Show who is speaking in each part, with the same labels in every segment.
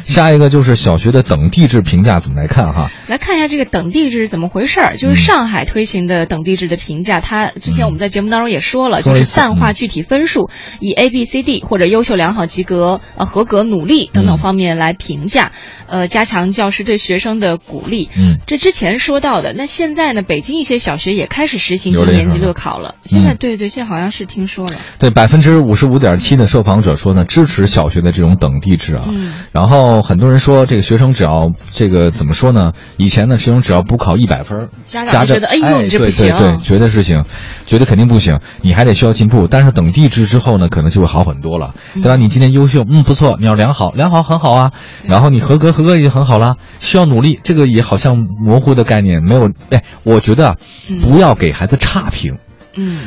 Speaker 1: 下一个就是小学的等地制评价怎么来看哈？
Speaker 2: 来看一下这个等地制是怎么回事儿。就是上海推行的等地制的评价，它之前我们在节目当中也说了，就是淡化具体分数，以 A、B、C、D 或者优秀、良好、及格、呃合格、努力等等方面来评价，呃，加强教师对学生的鼓励。
Speaker 1: 嗯，
Speaker 2: 这之前说到的，那现在呢，北京一些小学也开始实行一年级乐考了。现在对对，现在好像是听说了。
Speaker 1: 对，百分之五十五点七的受访者说呢，支持小学的这种等地制啊。
Speaker 2: 嗯，
Speaker 1: 然后很多人说，这个学生只要这个怎么说呢？以前呢，学生只要补考一百分，
Speaker 2: 家长觉得哎呦，这不
Speaker 1: 行，对对对，觉得是行，觉得肯定不行，你还得需要进步。但是等地制之后呢，可能就会好很多了，对吧？你今天优秀，嗯，不错，你要良好，良好很好啊。然后你合格，合格已经很好啦，需要努力，这个也好像模糊的概念，没有。哎，我觉得不要给孩子差评。
Speaker 2: 嗯，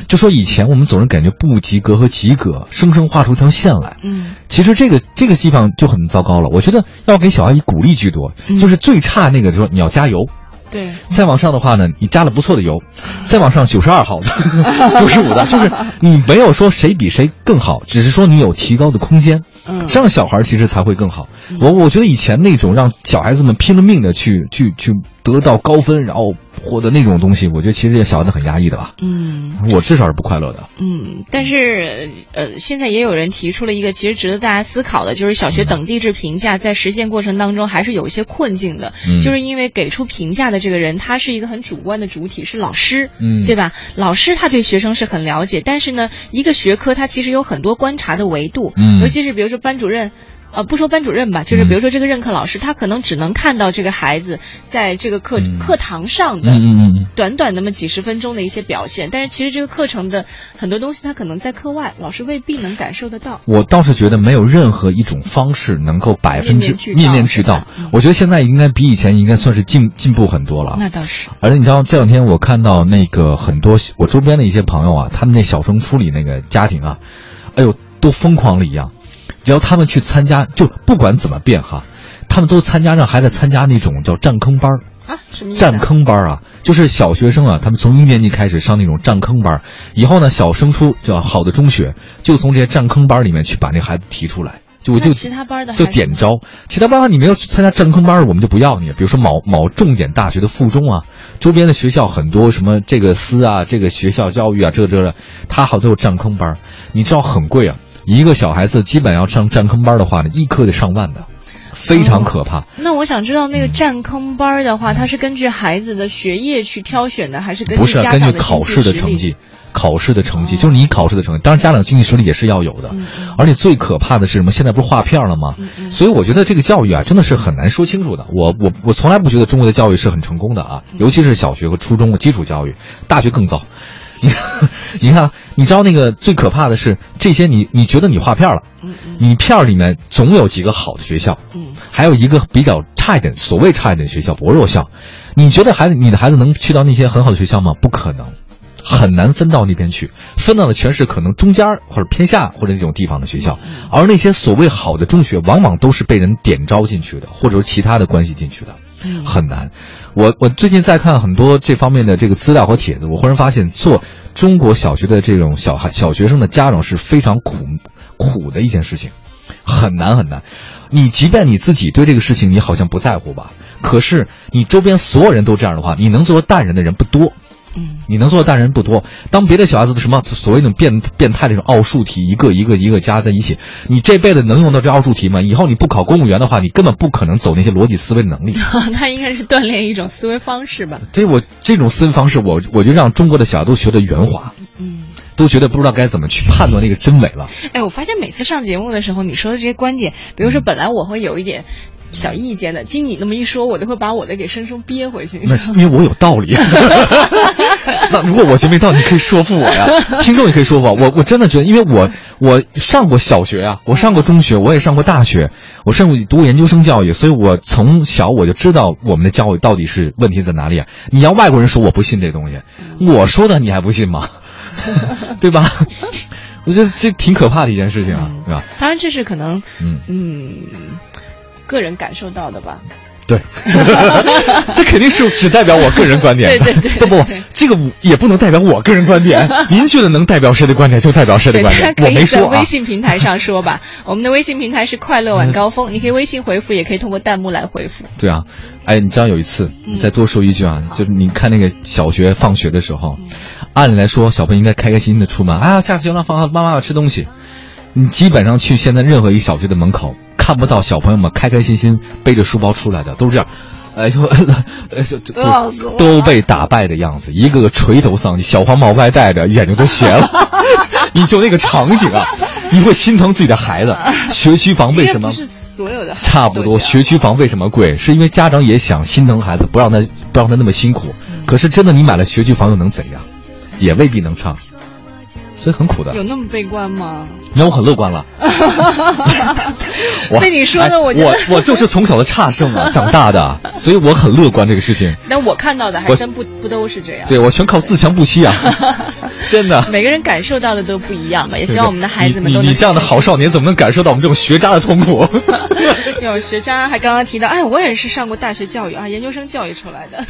Speaker 1: 就说以前我们总是感觉不及格和及格，生生画出一条线来。
Speaker 2: 嗯，
Speaker 1: 其实这个这个地方就很糟糕了。我觉得要给小孩以鼓励居多，就是最差那个就说你要加油。
Speaker 2: 对，
Speaker 1: 再往上的话呢，你加了不错的油，再往上九十二号的，九十五的，就是你没有说谁比谁更好，只是说你有提高的空间。
Speaker 2: 嗯，
Speaker 1: 这样小孩其实才会更好。我我觉得以前那种让小孩子们拼了命的去去去得到高分，然后获得那种东西，我觉得其实也小孩子很压抑的吧。
Speaker 2: 嗯，
Speaker 1: 我至少是不快乐的。
Speaker 2: 嗯，但是呃，现在也有人提出了一个其实值得大家思考的，就是小学等地质评价在实现过程当中还是有一些困境的，就是因为给出评价的这个人他是一个很主观的主体，是老师，
Speaker 1: 嗯，
Speaker 2: 对吧？老师他对学生是很了解，但是呢，一个学科它其实有很多观察的维度，
Speaker 1: 嗯，
Speaker 2: 尤其是比如说班主任。呃，不说班主任吧，就是比如说这个任课老师，他可能只能看到这个孩子在这个课课堂上的短短那么几十分钟的一些表现，但是其实这个课程的很多东西，他可能在课外，老师未必能感受得到。
Speaker 1: 我倒是觉得没有任何一种方式能够百分之面面俱到。我觉得现在应该比以前应该算是进进步很多了。
Speaker 2: 那倒是。
Speaker 1: 而且你知道这两天我看到那个很多我周边的一些朋友啊，他们那小升初里那个家庭啊，哎呦，都疯狂了一样。只要他们去参加，就不管怎么变哈，他们都参加让孩子参加那种叫占坑班儿
Speaker 2: 啊，什么
Speaker 1: 占坑班啊？就是小学生啊，他们从一年级开始上那种占坑班，以后呢，小升初叫好的中学，就从这些占坑班里面去把那孩子提出来，就我就
Speaker 2: 其他班的
Speaker 1: 就点招，其他班你没有参加占坑班，我们就不要你。比如说某某重点大学的附中啊，周边的学校很多什么这个司啊，这个学校教育啊，这这的，他好多有占坑班，你知道很贵啊。一个小孩子基本要上占坑班的话呢，一科得上万的，非常可怕。
Speaker 2: 那我想知道，那个占坑班的话，它是根据孩子的学业去挑选的，还是根据
Speaker 1: 不是根据考试的成绩？考试的成绩就是你考试的成绩。当然，家长经济实力也是要有的。而且最可怕的是什么？现在不是划片了吗？所以我觉得这个教育啊，真的是很难说清楚的。我我我从来不觉得中国的教育是很成功的啊，尤其是小学和初中的基础教育，大学更糟。你 你看，你知道那个最可怕的是这些，你你觉得你划片了，
Speaker 2: 嗯嗯，
Speaker 1: 你片儿里面总有几个好的学校，
Speaker 2: 嗯，
Speaker 1: 还有一个比较差一点，所谓差一点学校薄弱校，你觉得孩子你的孩子能去到那些很好的学校吗？不可能，很难分到那边去，分到的全是可能中间或者偏下或者那种地方的学校，而那些所谓好的中学，往往都是被人点招进去的，或者说其他的关系进去的，很难。我我最近在看很多这方面的这个资料和帖子，我忽然发现做中国小学的这种小孩小学生的家长是非常苦苦的一件事情，很难很难。你即便你自己对这个事情你好像不在乎吧，可是你周边所有人都这样的话，你能做淡人的人不多。
Speaker 2: 嗯，
Speaker 1: 你能做的大人不多。当别的小孩子的什么所谓那种变变态这种奥数题，一个一个一个加在一起，你这辈子能用到这奥数题吗？以后你不考公务员的话，你根本不可能走那些逻辑思维的能力。
Speaker 2: 他应该是锻炼一种思维方式吧？
Speaker 1: 对，我这种思维方式，我我就让中国的小孩都学的圆滑，
Speaker 2: 嗯，
Speaker 1: 都觉得不知道该怎么去判断那个真伪了。
Speaker 2: 哎，我发现每次上节目的时候，你说的这些观点，比如说本来我会有一点。小意见的，经你那么一说，我都会把我的给生生憋回去。
Speaker 1: 那是因为我有道理。那如果我就没到，你可以说服我呀。听众也可以说服我。我我真的觉得，因为我我上过小学啊，我上过中学，我也上过大学，我甚至读过研究生教育，所以我从小我就知道我们的教育到底是问题在哪里啊。你要外国人说我不信这东西，我说的你还不信吗？对吧？我觉得这挺可怕的一件事情啊，对吧？
Speaker 2: 当然，这是可能，
Speaker 1: 嗯
Speaker 2: 嗯。个人感受到的吧，
Speaker 1: 对，这肯定是只代表我个人观点。
Speaker 2: 对 对对，
Speaker 1: 不不，这个也不能代表我个人观点。您觉得能代表谁的观点，就代表谁的观点。我没说
Speaker 2: 啊。微信平台上说吧，我们的微信平台是快乐晚高峰，你可以微信回复，也可以通过弹幕来回复。
Speaker 1: 对啊，哎，你知道有一次，你再多说一句啊，就是你看那个小学放学的时候，按理来说小朋友应该开开心心的出门啊，下学了，放妈妈要吃东西。你基本上去现在任何一小学的门口，看不到小朋友们开开心心背着书包出来的，都是这样，哎呦，都都被打败的样子，一个个垂头丧气，小黄毛外戴着，眼睛都斜了。你就那个场景啊，你会心疼自己的孩子。学区房为什么？
Speaker 2: 是所有的
Speaker 1: 差不多。学区房为什么贵？是因为家长也想心疼孩子，不让他不让他那么辛苦。可是真的，你买了学区房又能怎样？也未必能上。所以很苦的，
Speaker 2: 有那么悲观吗？
Speaker 1: 那我很乐观了。
Speaker 2: 被你说的，
Speaker 1: 我我我就是从小的差生啊 长大的，所以我很乐观这个事情。
Speaker 2: 但我看到的还真不不都是这样。
Speaker 1: 对我全靠自强不息啊，真的。
Speaker 2: 每个人感受到的都不一样吧？也希望我们的孩子们都
Speaker 1: 能。你这样的好少年怎么能感受到我们这种学渣的痛苦？
Speaker 2: 有学渣还刚刚提到，哎，我也是上过大学教育啊，研究生教育出来的。